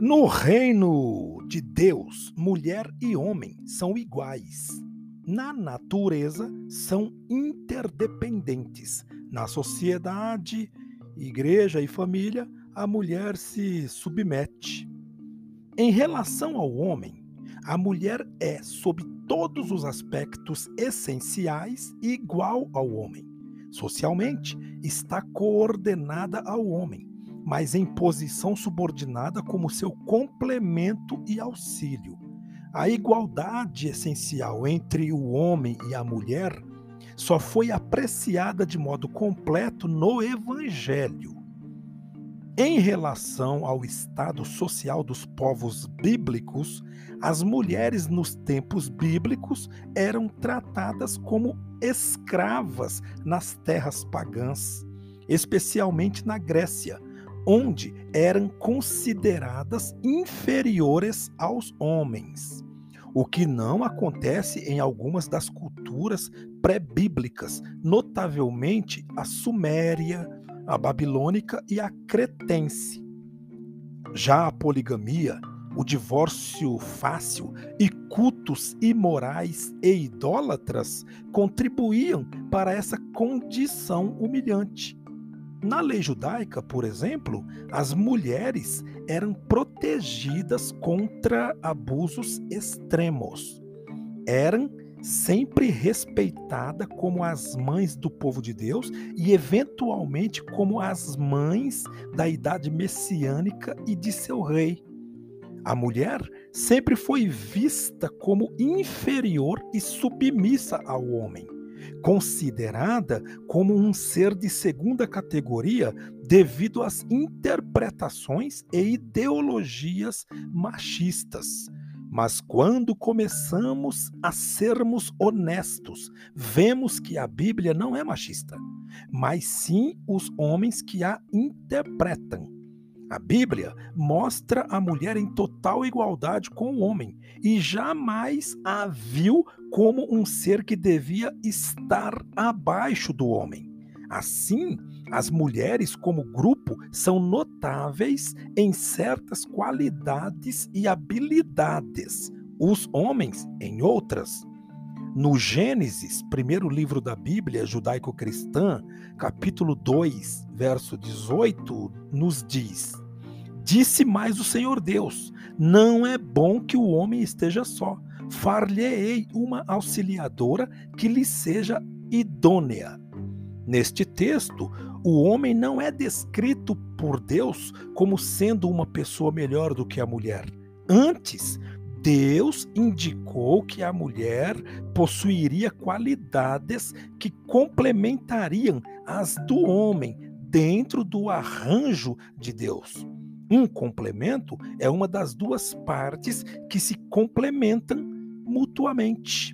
No reino de Deus, mulher e homem são iguais. Na natureza, são interdependentes. Na sociedade, igreja e família, a mulher se submete. Em relação ao homem, a mulher é, sob todos os aspectos essenciais, igual ao homem. Socialmente, está coordenada ao homem, mas em posição subordinada como seu complemento e auxílio. A igualdade essencial entre o homem e a mulher só foi apreciada de modo completo no Evangelho. Em relação ao estado social dos povos bíblicos, as mulheres nos tempos bíblicos eram tratadas como escravas nas terras pagãs, especialmente na Grécia, onde eram consideradas inferiores aos homens. O que não acontece em algumas das culturas pré-bíblicas, notavelmente a suméria, a babilônica e a cretense. Já a poligamia, o divórcio fácil e cultos imorais e idólatras contribuíam para essa condição humilhante. Na lei judaica, por exemplo, as mulheres eram protegidas contra abusos extremos. Eram sempre respeitada como as mães do povo de Deus e, eventualmente, como as mães da idade messiânica e de seu rei. A mulher sempre foi vista como inferior e submissa ao homem, considerada como um ser de segunda categoria devido às interpretações e ideologias machistas mas quando começamos a sermos honestos, vemos que a Bíblia não é machista, mas sim os homens que a interpretam. A Bíblia mostra a mulher em total igualdade com o homem e jamais a viu como um ser que devia estar abaixo do homem. Assim, as mulheres, como grupo, são notáveis em certas qualidades e habilidades, os homens em outras. No Gênesis, primeiro livro da Bíblia judaico-cristã, capítulo 2, verso 18, nos diz: Disse mais o Senhor Deus: Não é bom que o homem esteja só. Far-lhe-ei uma auxiliadora que lhe seja idônea. Neste texto, o homem não é descrito por Deus como sendo uma pessoa melhor do que a mulher. Antes, Deus indicou que a mulher possuiria qualidades que complementariam as do homem dentro do arranjo de Deus. Um complemento é uma das duas partes que se complementam mutuamente.